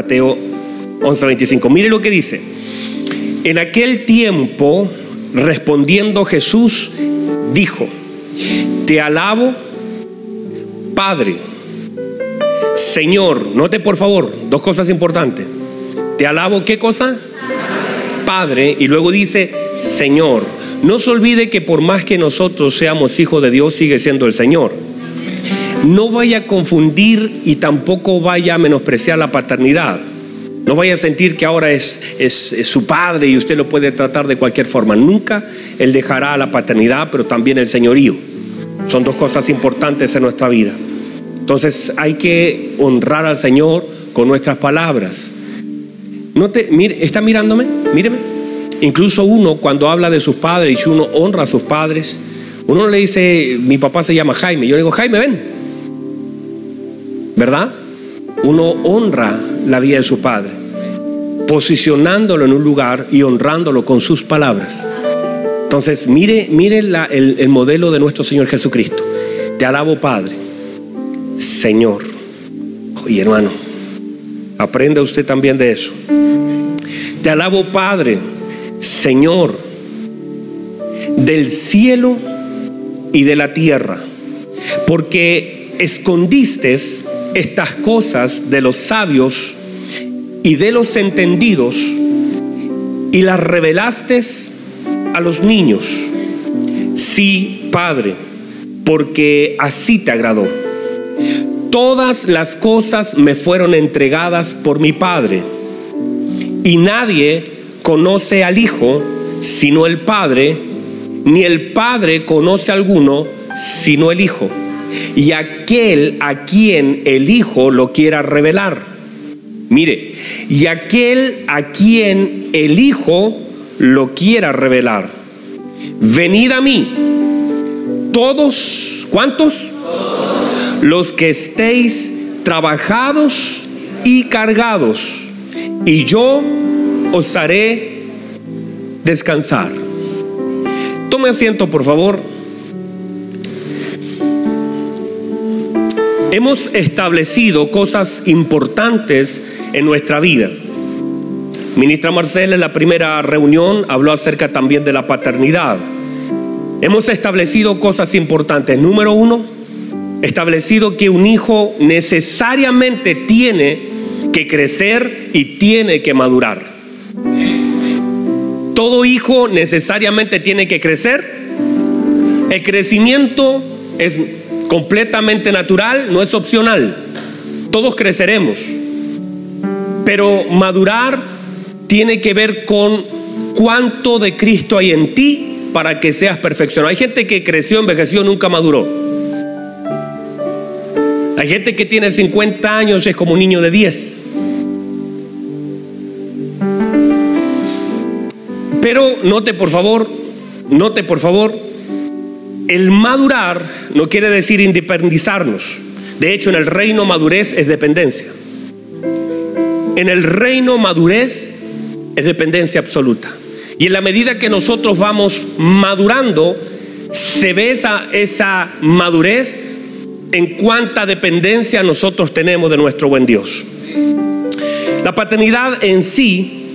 Mateo 11:25. Mire lo que dice. En aquel tiempo, respondiendo Jesús, dijo, te alabo, Padre, Señor, note por favor, dos cosas importantes. Te alabo, ¿qué cosa? Padre, y luego dice, Señor. No se olvide que por más que nosotros seamos hijos de Dios, sigue siendo el Señor. No vaya a confundir y tampoco vaya a menospreciar la paternidad. No vaya a sentir que ahora es, es, su padre y usted lo puede tratar de cualquier forma. Nunca Él dejará la paternidad, pero también el señorío. Son dos cosas importantes en nuestra vida. Entonces hay que honrar al Señor con nuestras palabras. No te, mire, ¿Está mirándome? Míreme. Incluso uno cuando habla de sus padres y uno honra a sus padres, uno le dice, mi papá se llama Jaime. Yo le digo, Jaime, ven. ¿Verdad? Uno honra la vida de su padre, posicionándolo en un lugar y honrándolo con sus palabras. Entonces, mire, mire el, el modelo de nuestro Señor Jesucristo. Te alabo, Padre. Señor. Y hermano, aprenda usted también de eso. Te alabo, Padre, Señor, del cielo y de la tierra, porque escondiste estas cosas de los sabios y de los entendidos y las revelaste a los niños. Sí, Padre, porque así te agradó. Todas las cosas me fueron entregadas por mi Padre y nadie conoce al Hijo sino el Padre, ni el Padre conoce a alguno sino el Hijo y aquel a quien el Hijo lo quiera revelar. Mire, y aquel a quien el Hijo lo quiera revelar. Venid a mí, todos, ¿cuántos? Los que estéis trabajados y cargados, y yo os haré descansar. Tome asiento, por favor. Hemos establecido cosas importantes en nuestra vida. Ministra Marcela en la primera reunión habló acerca también de la paternidad. Hemos establecido cosas importantes. Número uno, establecido que un hijo necesariamente tiene que crecer y tiene que madurar. Todo hijo necesariamente tiene que crecer. El crecimiento es completamente natural, no es opcional. Todos creceremos. Pero madurar tiene que ver con cuánto de Cristo hay en ti para que seas perfeccionado. Hay gente que creció, envejeció, nunca maduró. Hay gente que tiene 50 años, es como un niño de 10. Pero note por favor, note por favor el madurar no quiere decir independizarnos. De hecho, en el reino madurez es dependencia. En el reino madurez es dependencia absoluta. Y en la medida que nosotros vamos madurando, se ve esa, esa madurez en cuánta dependencia nosotros tenemos de nuestro buen Dios. La paternidad en sí,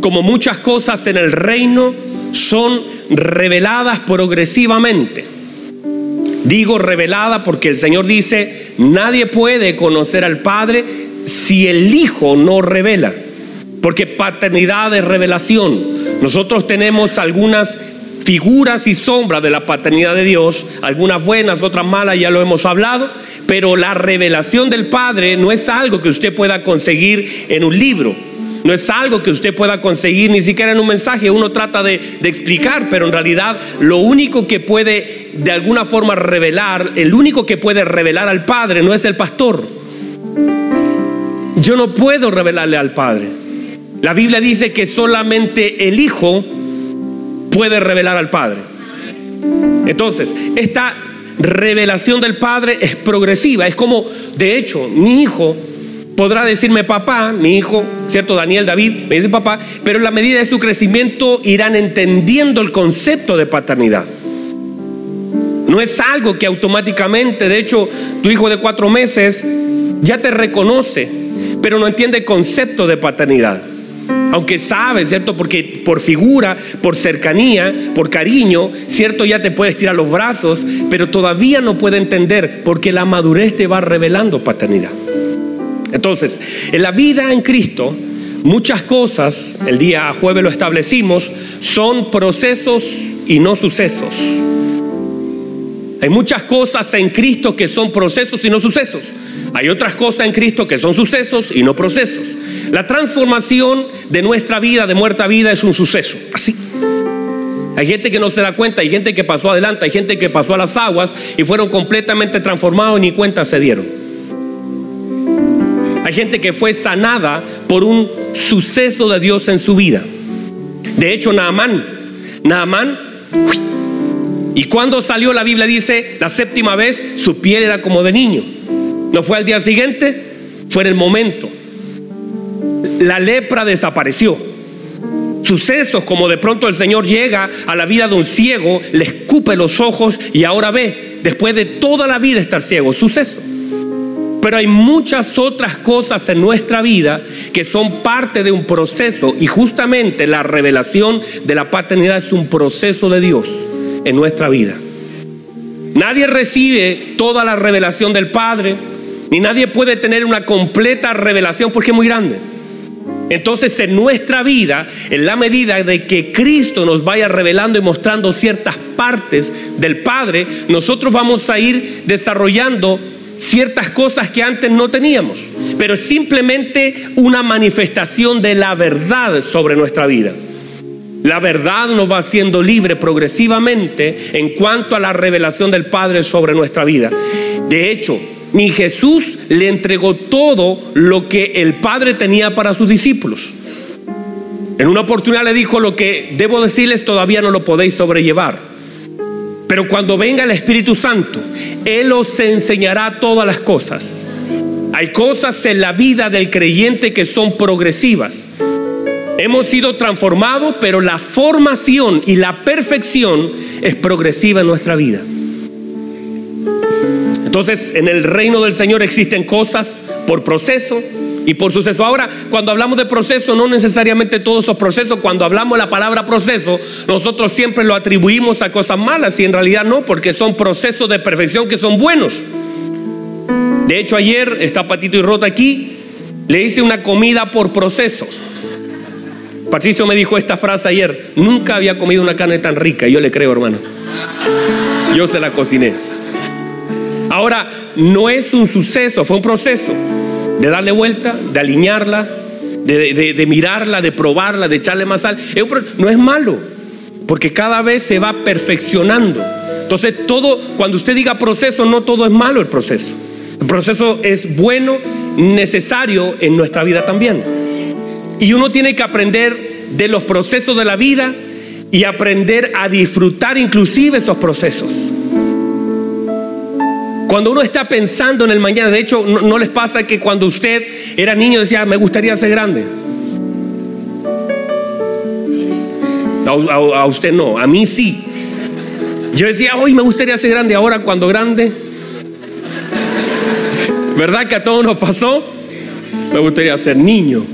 como muchas cosas en el reino, son reveladas progresivamente. Digo revelada porque el Señor dice, nadie puede conocer al Padre si el Hijo no revela. Porque paternidad es revelación. Nosotros tenemos algunas figuras y sombras de la paternidad de Dios, algunas buenas, otras malas, ya lo hemos hablado, pero la revelación del Padre no es algo que usted pueda conseguir en un libro. No es algo que usted pueda conseguir ni siquiera en un mensaje. Uno trata de, explicar, pero en realidad lo único que puede de alguna forma revelar, el único que puede revelar al Padre no es el pastor. Yo no puedo revelarle al Padre. La Biblia dice que solamente el Hijo puede revelar al Padre. Entonces, esta revelación del Padre es progresiva. Es como, de hecho, mi hijo podrá decirme papá, mi hijo, ¿cierto? Daniel, David, me dice papá, pero en la medida de su crecimiento irán entendiendo el concepto de paternidad. No es algo que automáticamente, de hecho, tu hijo de cuatro meses ya te reconoce pero no entiende concepto de paternidad. Aunque sabe, ¿cierto? Porque por figura, por cercanía, por cariño, ¿cierto? Ya te puedes tirar los brazos, pero todavía no puede entender porque la madurez te va revelando paternidad. Entonces, en la vida en Cristo, muchas cosas, el día jueves lo establecimos, son procesos y no sucesos. Hay muchas cosas en Cristo que son procesos y no sucesos. Hay otras cosas en Cristo que son sucesos y no procesos. La transformación de nuestra vida, de muerta a vida, es un suceso. Así. Hay gente que no se da cuenta, hay gente que pasó adelante, hay gente que pasó a las aguas y fueron completamente transformados y ni cuenta se dieron. Hay gente que fue sanada por un suceso de Dios en su vida. De hecho, Naamán, Naamán, y cuando salió la Biblia dice, la séptima vez, su piel era como de niño. No fue al día siguiente, fue en el momento. La lepra desapareció. Sucesos como de pronto el Señor llega a la vida de un ciego, le escupe los ojos y ahora ve, después de toda la vida estar ciego, suceso. Pero hay muchas otras cosas en nuestra vida que son parte de un proceso y justamente la revelación de la paternidad es un proceso de Dios en nuestra vida. Nadie recibe toda la revelación del Padre, ni nadie puede tener una completa revelación porque es muy grande. Entonces en nuestra vida, en la medida de que Cristo nos vaya revelando y mostrando ciertas partes del Padre, nosotros vamos a ir desarrollando ciertas cosas que antes no teníamos, pero es simplemente una manifestación de la verdad sobre nuestra vida. La verdad nos va haciendo libre progresivamente en cuanto a la revelación del Padre sobre nuestra vida. De hecho, ni Jesús le entregó todo lo que el Padre tenía para sus discípulos. En una oportunidad le dijo lo que debo decirles todavía no lo podéis sobrellevar. Pero cuando venga el Espíritu Santo, Él os enseñará todas las cosas. Hay cosas en la vida del creyente que son progresivas. Hemos sido transformados, pero la formación y la perfección es progresiva en nuestra vida. Entonces, en el reino del Señor existen cosas por proceso, y por suceso. Ahora, cuando hablamos de proceso, no necesariamente todos esos procesos, cuando hablamos la palabra proceso, nosotros siempre lo atribuimos a cosas malas y en realidad no, porque son procesos de perfección que son buenos. De hecho, ayer está Patito y Rota aquí, le hice una comida por proceso. Patricio me dijo esta frase ayer, nunca había comido una carne tan rica, yo le creo hermano. Yo se la cociné. Ahora, no es un suceso, fue un proceso de darle vuelta, de alinearla, de, mirarla, de probarla, de echarle más sal. No es malo, porque cada vez se va perfeccionando. Entonces, todo, cuando usted diga proceso, no todo es malo el proceso. El proceso es bueno, necesario en nuestra vida también. Y uno tiene que aprender de los procesos de la vida y aprender a disfrutar inclusive esos procesos. Cuando uno está pensando en el mañana, de hecho, no, les pasa que cuando usted era niño decía, me gustaría ser grande. A, usted no, a mí sí. Yo decía, hoy me gustaría ser grande, ahora cuando grande. ¿Verdad que a todos nos pasó? Me gustaría ser niño.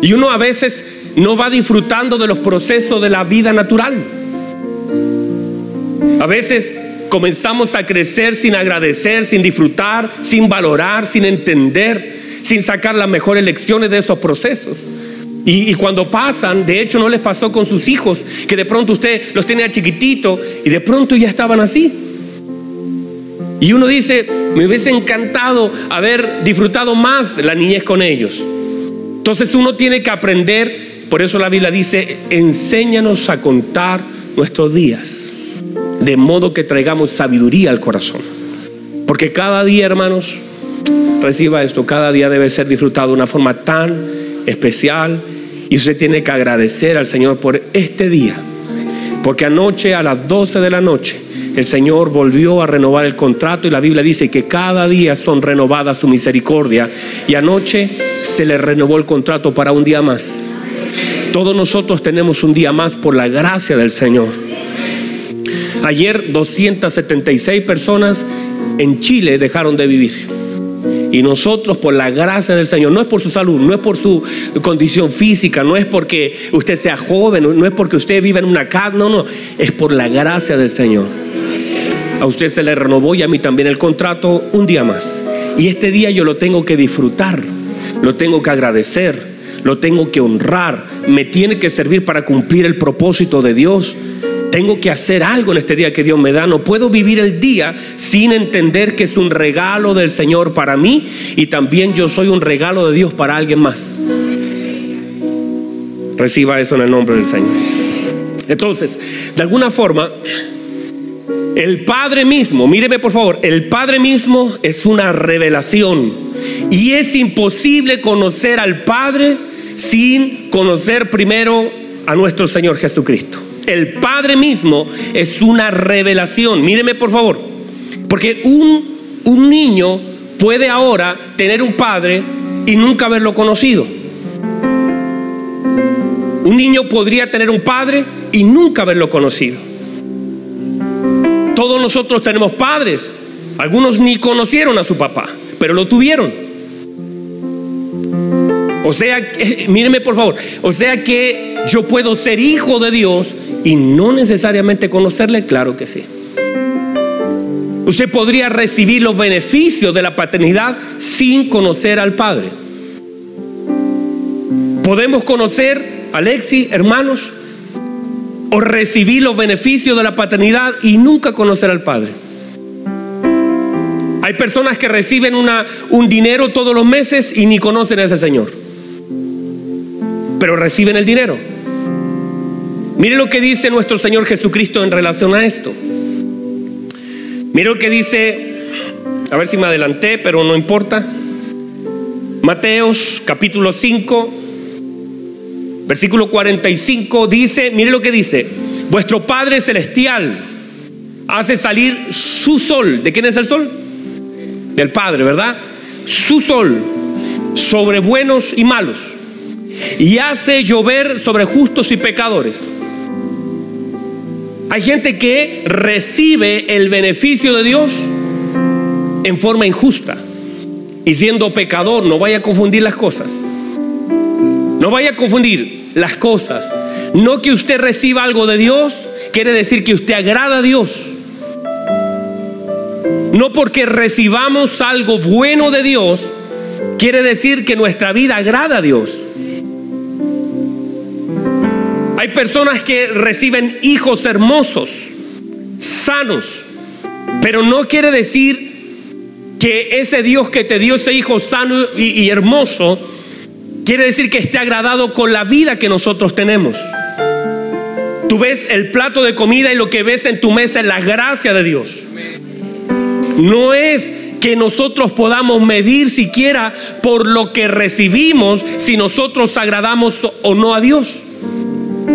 Y uno a veces no va disfrutando de los procesos de la vida natural. A veces comenzamos a crecer sin agradecer, sin disfrutar, sin valorar, sin entender, sin sacar las mejores lecciones de esos procesos. Y, cuando pasan, de hecho no les pasó con sus hijos, que de pronto usted los tenía chiquitito y de pronto ya estaban así. Y uno dice, me hubiese encantado haber disfrutado más la niñez con ellos. Entonces uno tiene que aprender, por eso la Biblia dice, enséñanos a contar nuestros días de modo que traigamos sabiduría al corazón. Porque cada día, hermanos, reciba esto, cada día debe ser disfrutado de una forma tan especial y usted tiene que agradecer al Señor por este día. Porque anoche a las 12 de la noche el Señor volvió a renovar el contrato y la Biblia dice que cada día son renovadas su misericordia y anoche se le renovó el contrato para un día más. Todos nosotros tenemos un día más por la gracia del Señor. Ayer 276 personas en Chile dejaron de vivir. Y nosotros por la gracia del Señor, no es por su salud, no es por su condición física, no es porque usted sea joven, no es porque usted viva en una casa, no, no, es por la gracia del Señor. A usted se le renovó y a mí también el contrato un día más. Y este día yo lo tengo que disfrutar, lo tengo que agradecer, lo tengo que honrar, me tiene que servir para cumplir el propósito de Dios. Tengo que hacer algo en este día que Dios me da. No puedo vivir el día sin entender que es un regalo del Señor para mí y también yo soy un regalo de Dios para alguien más. Reciba eso en el nombre del Señor. Entonces, de alguna forma, el Padre mismo, míreme por favor, el Padre mismo es una revelación y es imposible conocer al Padre sin conocer primero a nuestro Señor Jesucristo. El Padre mismo es una revelación. Míreme por favor. Porque un, un niño puede ahora tener un padre y nunca haberlo conocido. Un niño podría tener un padre y nunca haberlo conocido. Todos nosotros tenemos padres. Algunos ni conocieron a su papá, pero lo tuvieron. O sea, míreme por favor, o sea que yo puedo ser hijo de Dios y no necesariamente conocerle, claro que sí. Usted podría recibir los beneficios de la paternidad sin conocer al Padre. Podemos conocer, Alexi, hermanos, o recibir los beneficios de la paternidad y nunca conocer al Padre. Hay personas que reciben una, un dinero todos los meses y ni conocen a ese Señor. Pero reciben el dinero. Mire lo que dice nuestro Señor Jesucristo en relación a esto. Mire lo que dice, a ver si me adelanté, pero no importa. Mateos capítulo 5, versículo 45 dice, mire lo que dice, vuestro Padre Celestial hace salir su sol. ¿De quién es el sol? Del Padre, ¿verdad? Su sol sobre buenos y malos. Y hace llover sobre justos y pecadores. Hay gente que recibe el beneficio de Dios en forma injusta. Y siendo pecador, no vaya a confundir las cosas. No vaya a confundir las cosas. No que usted reciba algo de Dios, quiere decir que usted agrada a Dios. No porque recibamos algo bueno de Dios, quiere decir que nuestra vida agrada a Dios. Hay personas que reciben hijos hermosos, sanos, pero no quiere decir que ese Dios que te dio ese hijo sano y, hermoso, quiere decir que esté agradado con la vida que nosotros tenemos. Tú ves el plato de comida y lo que ves en tu mesa es la gracia de Dios. No es que nosotros podamos medir siquiera por lo que recibimos si nosotros agradamos o no a Dios.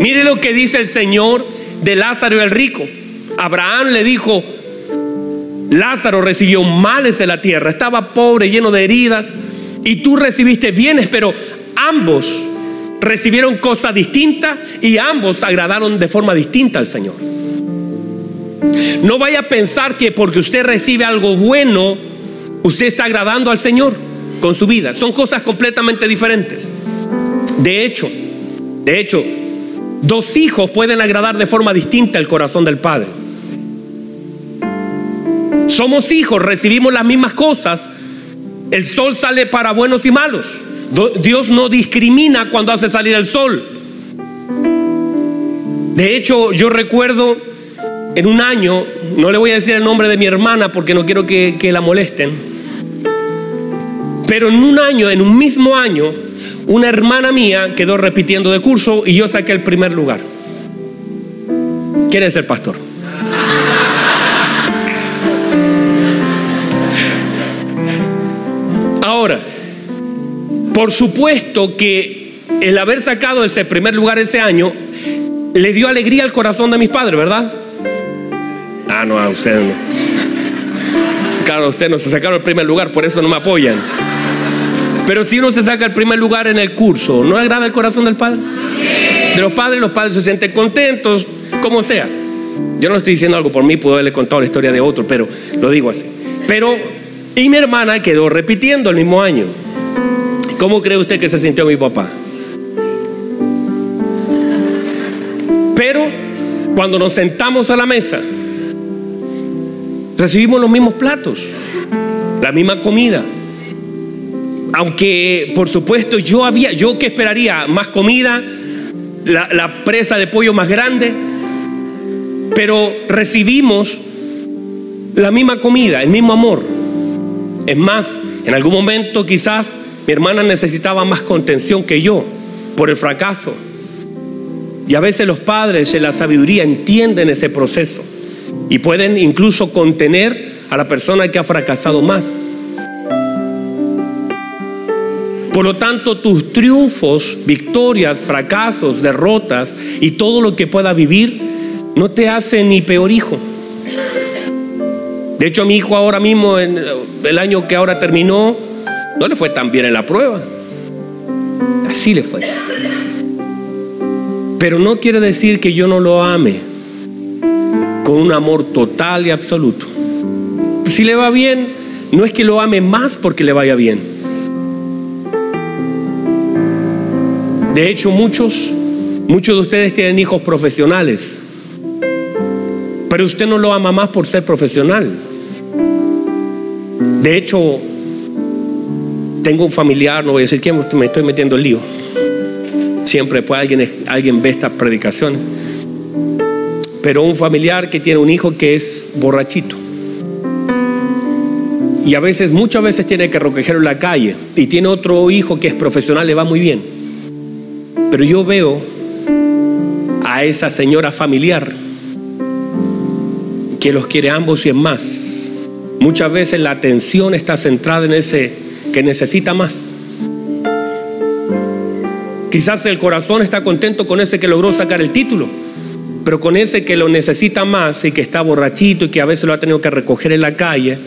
Mire lo que dice el Señor de Lázaro el rico. Abraham le dijo, Lázaro recibió males de la tierra, estaba pobre, lleno de heridas, y tú recibiste bienes, pero ambos recibieron cosas distintas y ambos agradaron de forma distinta al Señor. No vaya a pensar que porque usted recibe algo bueno, usted está agradando al Señor con su vida. Son cosas completamente diferentes. De hecho, de hecho, Dos hijos pueden agradar de forma distinta el corazón del Padre. Somos hijos, recibimos las mismas cosas. El sol sale para buenos y malos. Dios no discrimina cuando hace salir el sol. De hecho, yo recuerdo en un año, no le voy a decir el nombre de mi hermana porque no quiero que, que la molesten, pero en un año, en un mismo año, una hermana mía quedó repitiendo de curso y yo saqué el primer lugar. ¿Quién es el pastor? Ahora, por supuesto que el haber sacado ese primer lugar ese año le dio alegría al corazón de mis padres, ¿verdad? Ah, no, a ustedes no. Claro, ustedes no se sacaron el primer lugar, por eso no me apoyan. Pero si uno se saca el primer lugar en el curso, ¿no agrada el corazón del Padre? De los padres, los padres se sienten contentos, como sea. Yo no estoy diciendo algo por mí, puedo haberle contado la historia de otro, pero lo digo así. Pero Y mi hermana quedó repitiendo el mismo año. ¿Cómo cree usted que se sintió mi papá? Pero cuando nos sentamos a la mesa, recibimos los mismos platos, la misma comida. Aunque, por supuesto, yo había, yo que esperaría más comida, la, la presa de pollo más grande, pero recibimos la misma comida, el mismo amor. Es más, en algún momento quizás mi hermana necesitaba más contención que yo por el fracaso. Y a veces los padres en la sabiduría entienden ese proceso y pueden incluso contener a la persona que ha fracasado más. Por lo tanto, tus triunfos, victorias, fracasos, derrotas y todo lo que pueda vivir no te hace ni peor hijo. De hecho, a mi hijo ahora mismo, en el año que ahora terminó, no le fue tan bien en la prueba. Así le fue. Pero no quiere decir que yo no lo ame con un amor total y absoluto. Si le va bien, no es que lo ame más porque le vaya bien. De hecho, muchos, muchos de ustedes tienen hijos profesionales, pero usted no lo ama más por ser profesional. De hecho, tengo un familiar, no voy a decir quién, me estoy metiendo el lío. Siempre pues alguien, alguien ve estas predicaciones. Pero un familiar que tiene un hijo que es borrachito. Y a veces, muchas veces tiene que recogerlo en la calle. Y tiene otro hijo que es profesional, le va muy bien. Pero yo veo a esa señora familiar que los quiere ambos y en más. Muchas veces la atención está centrada en ese que necesita más. Quizás el corazón está contento con ese que logró sacar el título, pero con ese que lo necesita más y que está borrachito y que a veces lo ha tenido que recoger en la calle,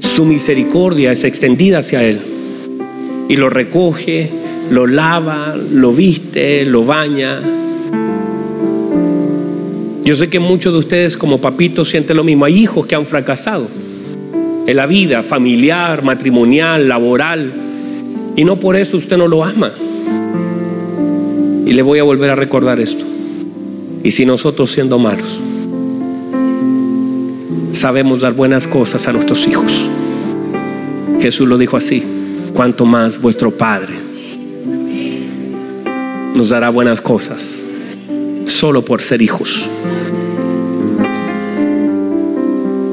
su misericordia es extendida hacia él. Y lo recoge, lo lava, lo viste, lo baña. Yo sé que muchos de ustedes como papitos sienten lo mismo. Hay hijos que han fracasado en la vida familiar, matrimonial, laboral. Y no por eso usted no lo ama. Y le voy a volver a recordar esto. Y si nosotros siendo malos sabemos dar buenas cosas a nuestros hijos, Jesús lo dijo así, cuanto más vuestro Padre nos dará buenas cosas solo por ser hijos.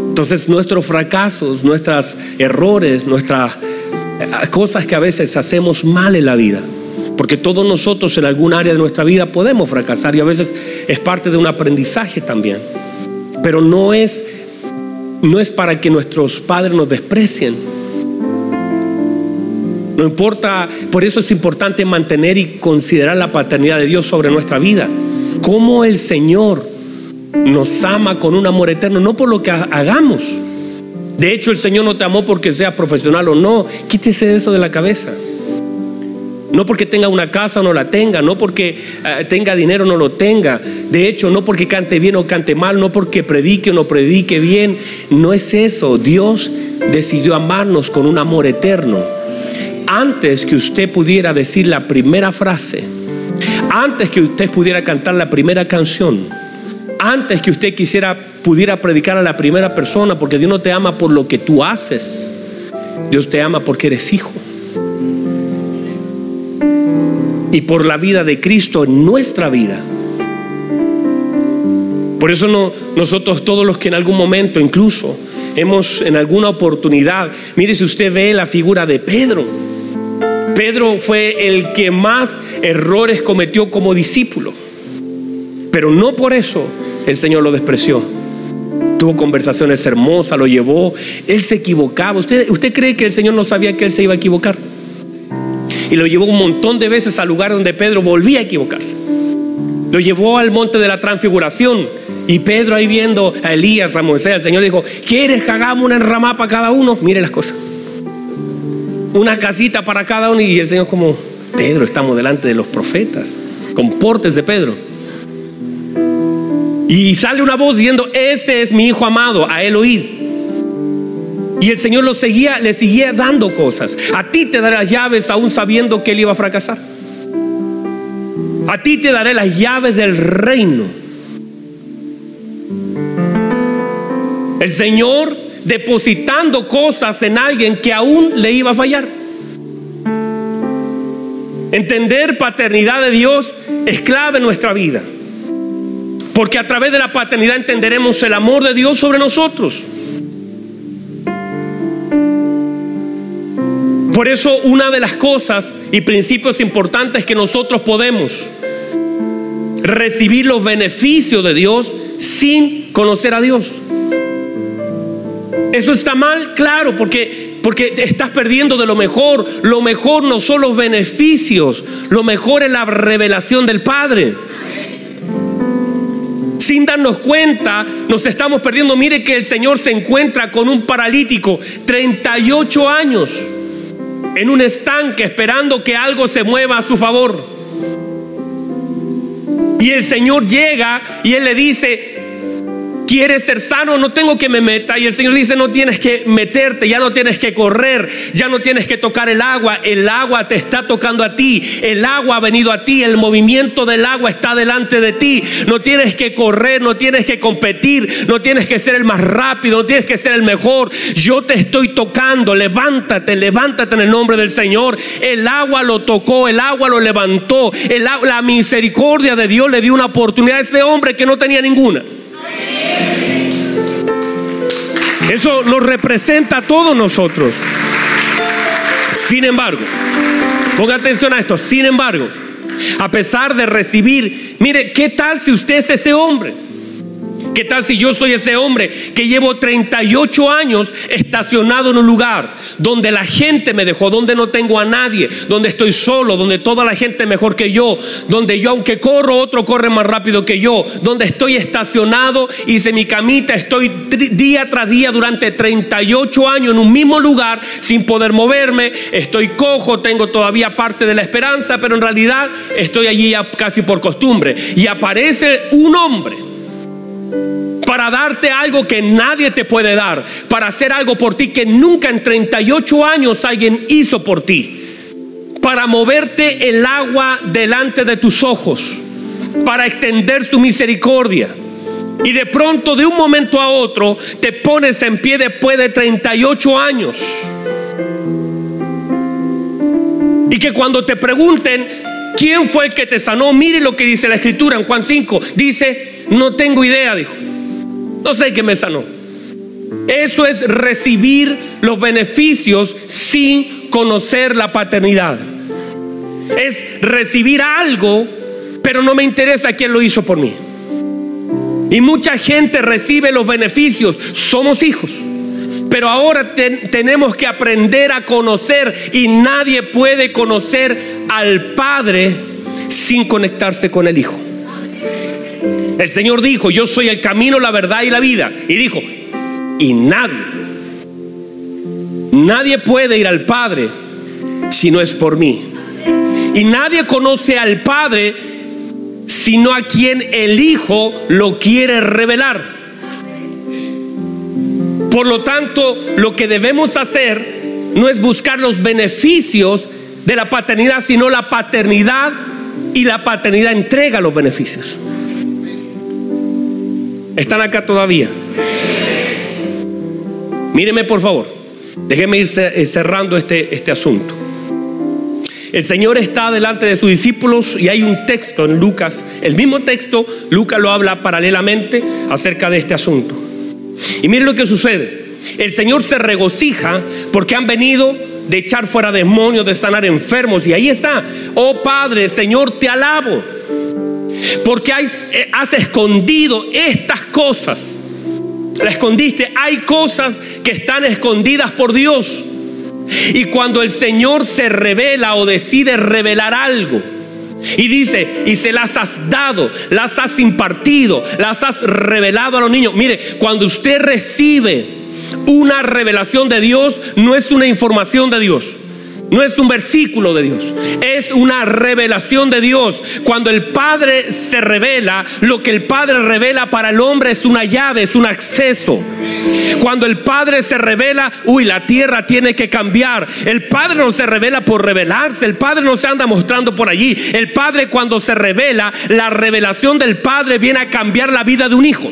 Entonces nuestros fracasos, nuestros errores, nuestras eh, cosas que a veces hacemos mal en la vida, porque todos nosotros en algún área de nuestra vida podemos fracasar y a veces es parte de un aprendizaje también. Pero no es, no es para que nuestros padres nos desprecien. No importa, por eso es importante mantener y considerar la paternidad de Dios sobre nuestra vida. Cómo el Señor nos ama con un amor eterno, no por lo que hagamos. De hecho, el Señor no te amó porque sea profesional o no. Quítese eso de la cabeza. No porque tenga una casa o no la tenga, no porque eh, tenga dinero o no lo tenga. De hecho, no porque cante bien o cante mal, no porque predique o no predique bien. No es eso. Dios decidió amarnos con un amor eterno. Antes que usted pudiera decir la primera frase, antes que usted pudiera cantar la primera canción, antes que usted quisiera pudiera predicar a la primera persona, porque Dios no te ama por lo que tú haces. Dios te ama porque eres hijo y por la vida de Cristo en nuestra vida. Por eso no, nosotros todos los que en algún momento incluso hemos en alguna oportunidad, mire si usted ve la figura de Pedro. Pedro fue el que más errores cometió como discípulo. Pero no por eso el Señor lo despreció. Tuvo conversaciones hermosas, lo llevó. Él se equivocaba. ¿Usted, ¿Usted cree que el Señor no sabía que él se iba a equivocar? Y lo llevó un montón de veces al lugar donde Pedro volvía a equivocarse. Lo llevó al monte de la transfiguración. Y Pedro ahí viendo a Elías, a Moisés, el Señor dijo, ¿quieres que hagamos una enramada para cada uno? Mire las cosas. Una casita para cada uno. Y el Señor como, Pedro, estamos delante de los profetas. Comportes de Pedro. Y sale una voz diciendo, este es mi hijo amado, a él oíd. Y el Señor lo seguía, le seguía dando cosas. A ti te daré las llaves aún sabiendo que él iba a fracasar. A ti te daré las llaves del reino. El Señor depositando cosas en alguien que aún le iba a fallar. Entender paternidad de Dios es clave en nuestra vida. Porque a través de la paternidad entenderemos el amor de Dios sobre nosotros. Por eso una de las cosas y principios importantes que nosotros podemos recibir los beneficios de Dios sin conocer a Dios. Eso está mal, claro, porque porque te estás perdiendo de lo mejor. Lo mejor no son los beneficios, lo mejor es la revelación del Padre. Sin darnos cuenta, nos estamos perdiendo. Mire que el Señor se encuentra con un paralítico, 38 años, en un estanque esperando que algo se mueva a su favor. Y el Señor llega y Él le dice, ¿Quieres ser sano? No tengo que me meta. Y el Señor dice, no tienes que meterte, ya no tienes que correr, ya no tienes que tocar el agua. El agua te está tocando a ti. El agua ha venido a ti. El movimiento del agua está delante de ti. No tienes que correr, no tienes que competir, no tienes que ser el más rápido, no tienes que ser el mejor. Yo te estoy tocando. Levántate, levántate en el nombre del Señor. El agua lo tocó, el agua lo levantó. La misericordia de Dios le dio una oportunidad a ese hombre que no tenía ninguna. Eso nos representa a todos nosotros. Sin embargo, ponga atención a esto, sin embargo, a pesar de recibir, mire, ¿qué tal si usted es ese hombre? ¿Qué tal si yo soy ese hombre que llevo 38 años estacionado en un lugar donde la gente me dejó, donde no tengo a nadie, donde estoy solo, donde toda la gente es mejor que yo, donde yo aunque corro, otro corre más rápido que yo, donde estoy estacionado, hice mi camita, estoy día tras día durante 38 años en un mismo lugar sin poder moverme, estoy cojo, tengo todavía parte de la esperanza, pero en realidad estoy allí casi por costumbre. Y aparece un hombre para darte algo que nadie te puede dar, para hacer algo por ti que nunca en 38 años alguien hizo por ti, para moverte el agua delante de tus ojos, para extender su misericordia. Y de pronto, de un momento a otro, te pones en pie después de 38 años. Y que cuando te pregunten, ¿quién fue el que te sanó? Mire lo que dice la escritura en Juan 5. Dice, no tengo idea, dijo. No sé qué me sanó. Eso es recibir los beneficios sin conocer la paternidad. Es recibir algo, pero no me interesa quién lo hizo por mí. Y mucha gente recibe los beneficios. Somos hijos. Pero ahora tenemos que aprender a conocer y nadie puede conocer al Padre sin conectarse con el Hijo. El Señor dijo, yo soy el camino, la verdad y la vida. Y dijo, y nadie, nadie puede ir al Padre si no es por mí. Y nadie conoce al Padre sino a quien el Hijo lo quiere revelar. Por lo tanto, lo que debemos hacer no es buscar los beneficios de la paternidad, sino la paternidad y la paternidad entrega los beneficios. ¿Están acá todavía? Míreme por favor. Déjeme ir eh, cerrando este, este asunto. El Señor está delante de sus discípulos y hay un texto en Lucas, el mismo texto, Lucas lo habla paralelamente acerca de este asunto. Y mire lo que sucede. El Señor se regocija porque han venido de echar fuera demonios, de sanar enfermos. Y ahí está, oh Padre, Señor, te alabo porque eh, has escondido estas cosas. La escondiste. Hay cosas que están escondidas por Dios. Y cuando el Señor se revela o decide revelar algo, y dice, y se las has dado, las has impartido, las has revelado a los niños. Mire, cuando usted recibe una revelación de Dios, no es una información de Dios. No es un versículo de Dios, es una revelación de Dios. Cuando el Padre se revela, lo que el Padre revela para el hombre es una llave, es un acceso. Cuando el Padre se revela, uy, la tierra tiene que cambiar. El Padre no se revela por revelarse, el Padre no se anda mostrando por allí. El Padre cuando se revela, la revelación del Padre viene a cambiar la vida de un hijo.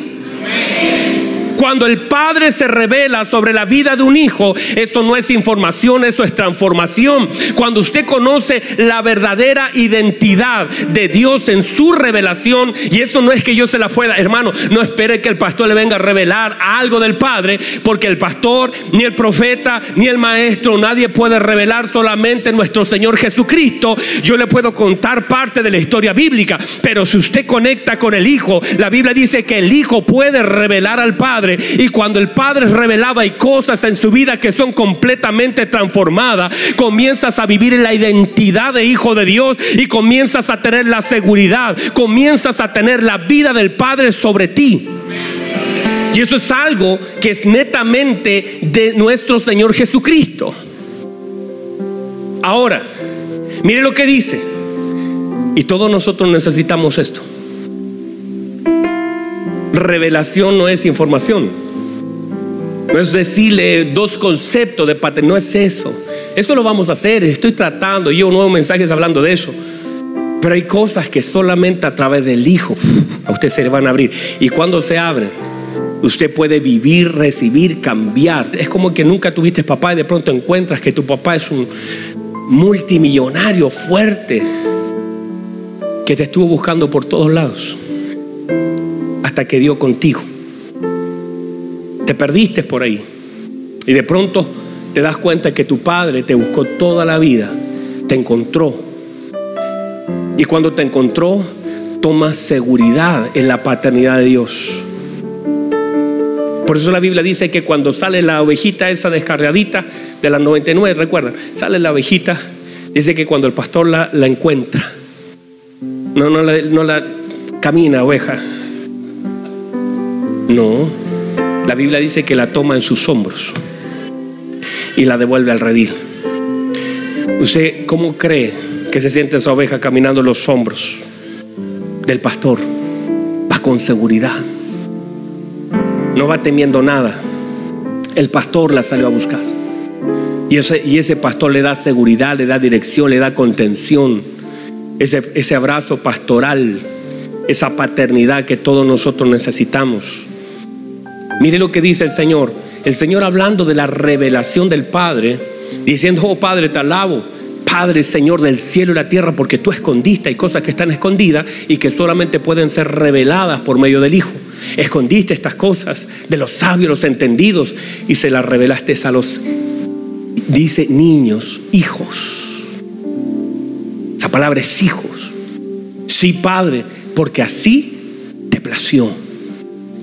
Cuando el Padre se revela sobre la vida de un hijo, eso no es información, eso es transformación. Cuando usted conoce la verdadera identidad de Dios en su revelación, y eso no es que yo se la pueda, hermano, no espere que el pastor le venga a revelar algo del Padre, porque el pastor, ni el profeta, ni el maestro, nadie puede revelar solamente nuestro Señor Jesucristo. Yo le puedo contar parte de la historia bíblica, pero si usted conecta con el Hijo, la Biblia dice que el Hijo puede revelar al Padre y cuando el Padre es revelado hay cosas en su vida que son completamente transformadas. Comienzas a vivir en la identidad de hijo de Dios y comienzas a tener la seguridad. Comienzas a tener la vida del Padre sobre ti. Y eso es algo que es netamente de nuestro Señor Jesucristo. Ahora, mire lo que dice. Y todos nosotros necesitamos esto. Revelación no es información. No es decirle dos conceptos de paternidad, no es eso. Eso lo vamos a hacer, estoy tratando, yo nuevos mensajes hablando de eso. Pero hay cosas que solamente a través del Hijo a usted se le van a abrir. Y cuando se abren, usted puede vivir, recibir, cambiar. Es como que nunca tuviste papá y de pronto encuentras que tu papá es un multimillonario fuerte que te estuvo buscando por todos lados que dio contigo. Te perdiste por ahí. Y de pronto te das cuenta que tu padre te buscó toda la vida, te encontró. Y cuando te encontró, tomas seguridad en la paternidad de Dios. Por eso la Biblia dice que cuando sale la ovejita esa descarriadita de las 99, recuerdan, sale la ovejita, dice que cuando el pastor la, la encuentra, no, no, no la camina oveja, no, la Biblia dice que la toma en sus hombros y la devuelve al redil. ¿Usted cómo cree que se siente esa oveja caminando en los hombros del pastor? Va con seguridad. No va temiendo nada. El pastor la salió a buscar. Y ese, y ese pastor le da seguridad, le da dirección, le da contención. Ese, ese abrazo pastoral, esa paternidad que todos nosotros necesitamos. Mire lo que dice el Señor. El Señor hablando de la revelación del Padre, diciendo, oh Padre, te alabo. Padre, Señor del cielo y la tierra, porque tú escondiste, hay cosas que están escondidas y que solamente pueden ser reveladas por medio del Hijo. Escondiste estas cosas de los sabios, los entendidos, y se las revelaste a los, dice, niños, hijos. Esa palabra es hijos. Sí, Padre, porque así te plació.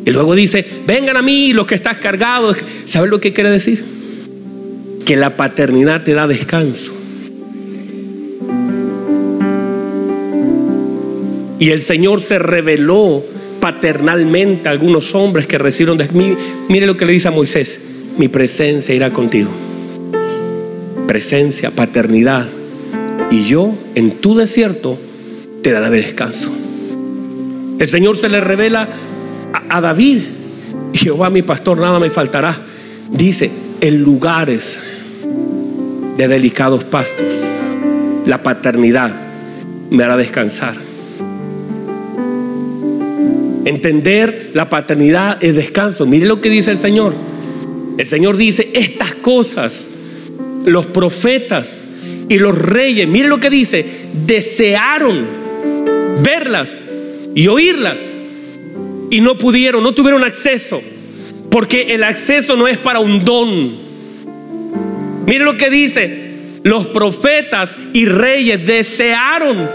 Y luego dice, vengan a mí los que estás cargados. ¿Sabes lo que quiere decir? Que la paternidad te da descanso. Y el Señor se reveló paternalmente a algunos hombres que recibieron de mí. Mire lo que le dice a Moisés, mi presencia irá contigo. Presencia, paternidad. Y yo en tu desierto te daré descanso. El Señor se le revela a, David, Jehová mi pastor, nada me faltará. Dice, en lugares de delicados pastos, la paternidad me hará descansar. Entender la paternidad es descanso. Mire lo que dice el Señor. El Señor dice, estas cosas, los profetas y los reyes, mire lo que dice, desearon verlas y oírlas y no pudieron, no tuvieron acceso, porque el acceso no es para un don. Mire lo que dice, los profetas y reyes desearon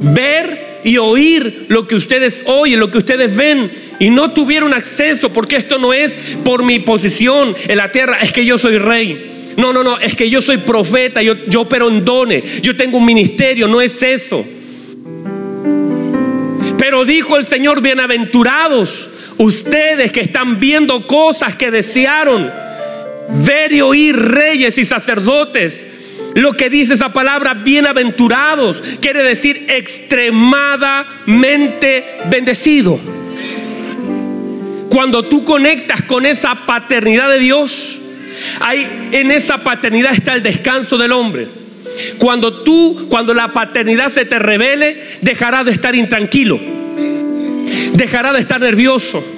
ver y oír lo que ustedes oyen, lo que ustedes ven, y no tuvieron acceso, porque esto no es por mi posición en la tierra, es que yo soy rey. No, no, no, es que yo soy profeta, yo, yo en dones, yo tengo un ministerio, no es eso. Pero dijo el Señor, bienaventurados ustedes que están viendo cosas que desearon ver y oír reyes y sacerdotes. Lo que dice esa palabra, bienaventurados, quiere decir extremadamente bendecido. Cuando tú conectas con esa paternidad de Dios, ahí en esa paternidad está el descanso del hombre. Cuando tú, cuando la paternidad se te revele, dejarás de estar intranquilo, dejará de estar nervioso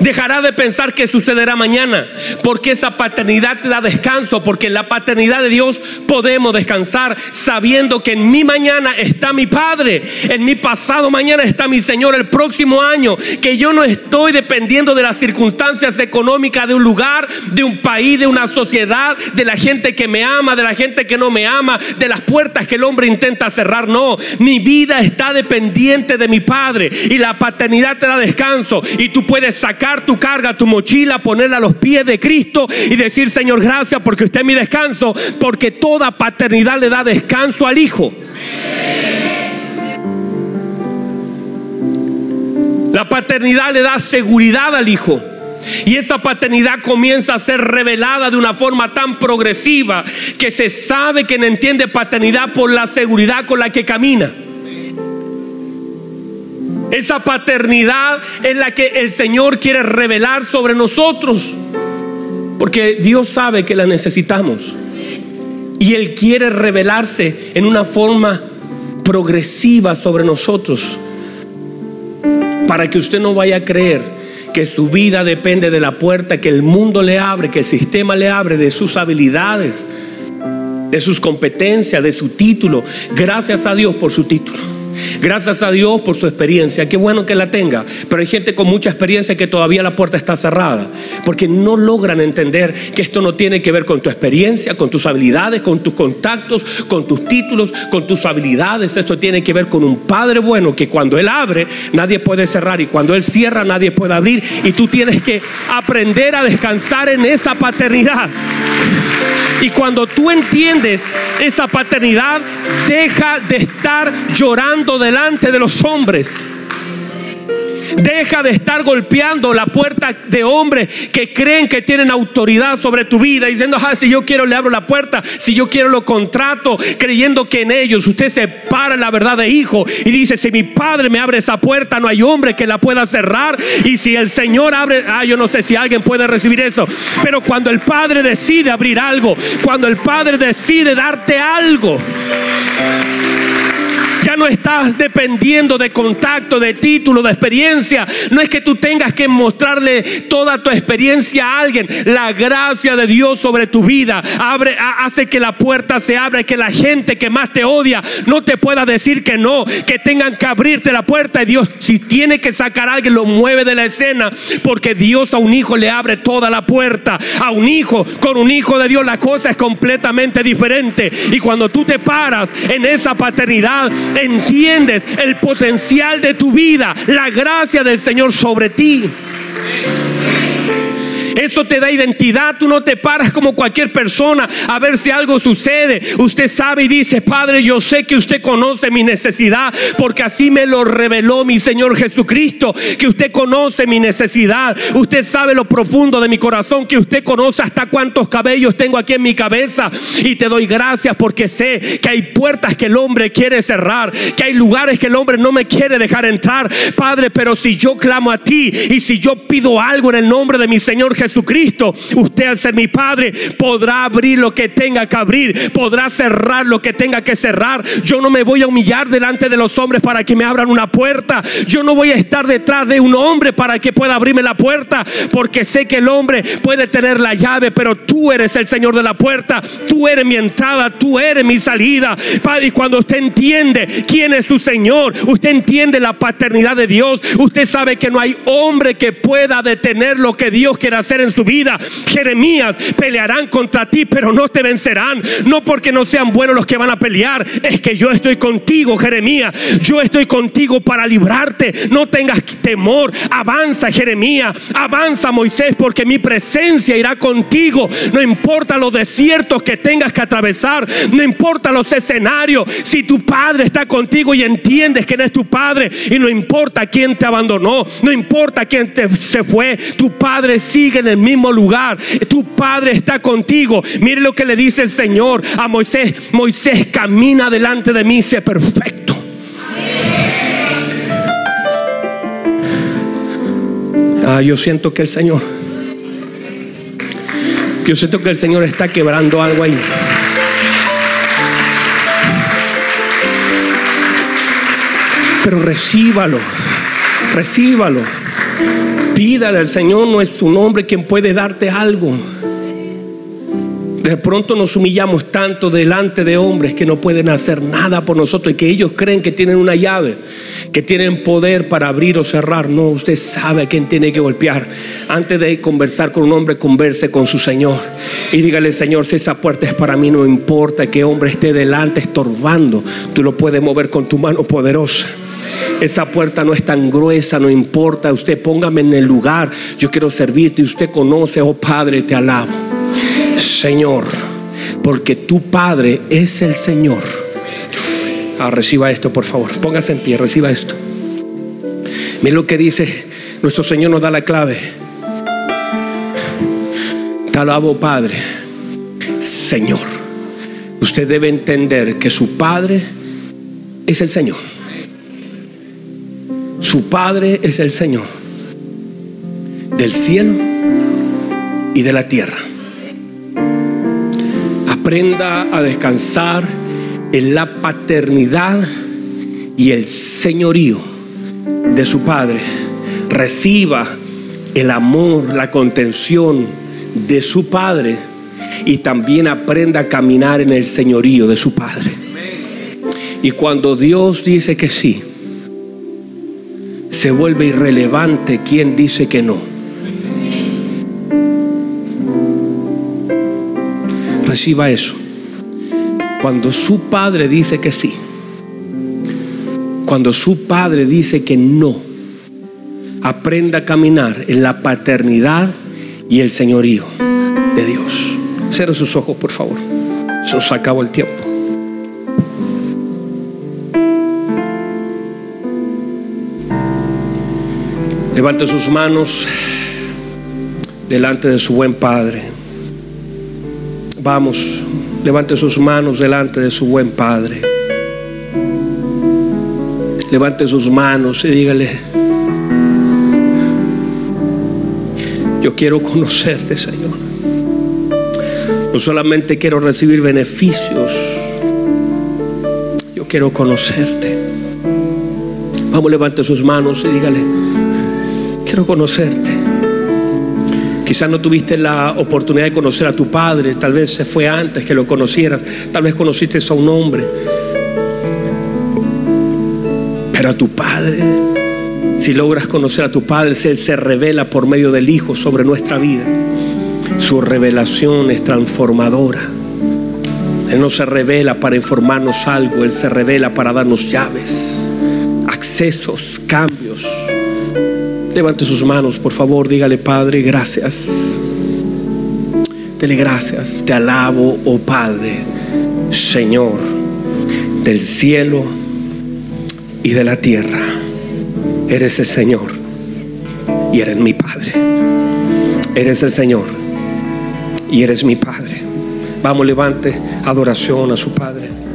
Dejará de pensar que sucederá mañana, porque esa paternidad te da descanso, porque en la paternidad de Dios podemos descansar sabiendo que en mi mañana está mi Padre, en mi pasado mañana está mi Señor, el próximo año, que yo no estoy dependiendo de las circunstancias económicas de un lugar, de un país, de una sociedad, de la gente que me ama, de la gente que no me ama, de las puertas que el hombre intenta cerrar, no, mi vida está dependiente de mi Padre y la paternidad te da descanso y tú puedes sacar tu carga, tu mochila, ponerla a los pies de Cristo y decir, Señor, gracias porque usted es mi descanso, porque toda paternidad le da descanso al Hijo. La paternidad le da seguridad al Hijo. Y esa paternidad comienza a ser revelada de una forma tan progresiva que se sabe que no entiende paternidad por la seguridad con la que camina. Esa paternidad es la que el Señor quiere revelar sobre nosotros. Porque Dios sabe que la necesitamos. Y Él quiere revelarse en una forma progresiva sobre nosotros. Para que usted no vaya a creer que su vida depende de la puerta que el mundo le abre, que el sistema le abre, de sus habilidades, de sus competencias, de su título. Gracias a Dios por su título. Gracias a Dios por su experiencia. Qué bueno que la tenga. Pero hay gente con mucha experiencia que todavía la puerta está cerrada. Porque no logran entender que esto no tiene que ver con tu experiencia, con tus habilidades, con tus contactos, con tus títulos, con tus habilidades. Esto tiene que ver con un Padre bueno que cuando Él abre, nadie puede cerrar. Y cuando Él cierra, nadie puede abrir. Y tú tienes que aprender a descansar en esa paternidad. Y cuando tú entiendes esa paternidad, deja de estar llorando delante de los hombres. Deja de estar golpeando la puerta de hombres que creen que tienen autoridad sobre tu vida, diciendo, ah, si yo quiero le abro la puerta, si yo quiero lo contrato, creyendo que en ellos usted se para la verdad de hijo. Y dice, si mi padre me abre esa puerta, no hay hombre que la pueda cerrar. Y si el Señor abre, ah, yo no sé si alguien puede recibir eso, pero cuando el Padre decide abrir algo, cuando el Padre decide darte algo, ya no estás dependiendo de contacto, de título, de experiencia. No es que tú tengas que mostrarle toda tu experiencia a alguien. La gracia de Dios sobre tu vida abre, hace que la puerta se abra y que la gente que más te odia no te pueda decir que no, que tengan que abrirte la puerta. Y Dios, si tiene que sacar a alguien, lo mueve de la escena. Porque Dios a un hijo le abre toda la puerta. A un hijo, con un hijo de Dios, la cosa es completamente diferente. Y cuando tú te paras en esa paternidad, entiendes el potencial de tu vida, la gracia del Señor sobre ti. Eso te da identidad. Tú no te paras como cualquier persona a ver si algo sucede. Usted sabe y dice, Padre, yo sé que usted conoce mi necesidad porque así me lo reveló mi Señor Jesucristo, que usted conoce mi necesidad. Usted sabe lo profundo de mi corazón, que usted conoce hasta cuántos cabellos tengo aquí en mi cabeza. Y te doy gracias porque sé que hay puertas que el hombre quiere cerrar, que hay lugares que el hombre no me quiere dejar entrar. Padre, pero si yo clamo a ti y si yo pido algo en el nombre de mi Señor Jesucristo, Jesucristo, usted al ser mi Padre podrá abrir lo que tenga que abrir, podrá cerrar lo que tenga que cerrar. Yo no me voy a humillar delante de los hombres para que me abran una puerta. Yo no voy a estar detrás de un hombre para que pueda abrirme la puerta, porque sé que el hombre puede tener la llave, pero tú eres el Señor de la puerta, tú eres mi entrada, tú eres mi salida. Padre, y cuando usted entiende quién es su Señor, usted entiende la paternidad de Dios, usted sabe que no hay hombre que pueda detener lo que Dios quiere hacer en su vida. Jeremías, pelearán contra ti, pero no te vencerán. No porque no sean buenos los que van a pelear, es que yo estoy contigo, Jeremías. Yo estoy contigo para librarte. No tengas temor. Avanza, Jeremías. Avanza, Moisés, porque mi presencia irá contigo. No importa los desiertos que tengas que atravesar. No importa los escenarios. Si tu padre está contigo y entiendes que eres tu padre y no importa quién te abandonó, no importa quién te se fue, tu padre sigue el mismo lugar. Tu Padre está contigo. Mire lo que le dice el Señor a Moisés. Moisés camina delante de mí, sé perfecto. Ah, yo siento que el Señor, yo siento que el Señor está quebrando algo ahí. Pero recíbalo, recíbalo. Pídale al Señor, no es su nombre quien puede darte algo. De pronto nos humillamos tanto delante de hombres que no pueden hacer nada por nosotros y que ellos creen que tienen una llave, que tienen poder para abrir o cerrar. No, usted sabe a quién tiene que golpear. Antes de conversar con un hombre, converse con su Señor y dígale, Señor, si esa puerta es para mí, no importa que hombre esté delante estorbando, tú lo puedes mover con tu mano poderosa. Esa puerta no es tan gruesa, no importa. Usted póngame en el lugar. Yo quiero servirte. Usted conoce, oh Padre, te alabo. Señor, porque tu Padre es el Señor. Ah, reciba esto, por favor. Póngase en pie, reciba esto. Mira lo que dice. Nuestro Señor nos da la clave. Te alabo, Padre. Señor. Usted debe entender que su Padre es el Señor. Su Padre es el Señor del cielo y de la tierra. Aprenda a descansar en la paternidad y el señorío de su Padre. Reciba el amor, la contención de su Padre y también aprenda a caminar en el señorío de su Padre. Y cuando Dios dice que sí, se vuelve irrelevante quien dice que no. Reciba eso. Cuando su padre dice que sí, cuando su padre dice que no, aprenda a caminar en la paternidad y el señorío de Dios. Cierre sus ojos, por favor. Se nos acabó el tiempo. Levante sus manos delante de su buen Padre. Vamos, levante sus manos delante de su buen Padre. Levante sus manos y dígale, yo quiero conocerte, Señor. No solamente quiero recibir beneficios, yo quiero conocerte. Vamos, levante sus manos y dígale, conocerte. Quizás no tuviste la oportunidad de conocer a tu padre, tal vez se fue antes que lo conocieras, tal vez conociste a un hombre. Pero a tu padre, si logras conocer a tu padre, si Él se revela por medio del Hijo sobre nuestra vida, su revelación es transformadora. Él no se revela para informarnos algo, Él se revela para darnos llaves, accesos, cambios. Levante sus manos, por favor, dígale, Padre, gracias. Dele gracias, te alabo, oh Padre, Señor del cielo y de la tierra. Eres el Señor y eres mi Padre. Eres el Señor y eres mi Padre. Vamos, levante adoración a su Padre.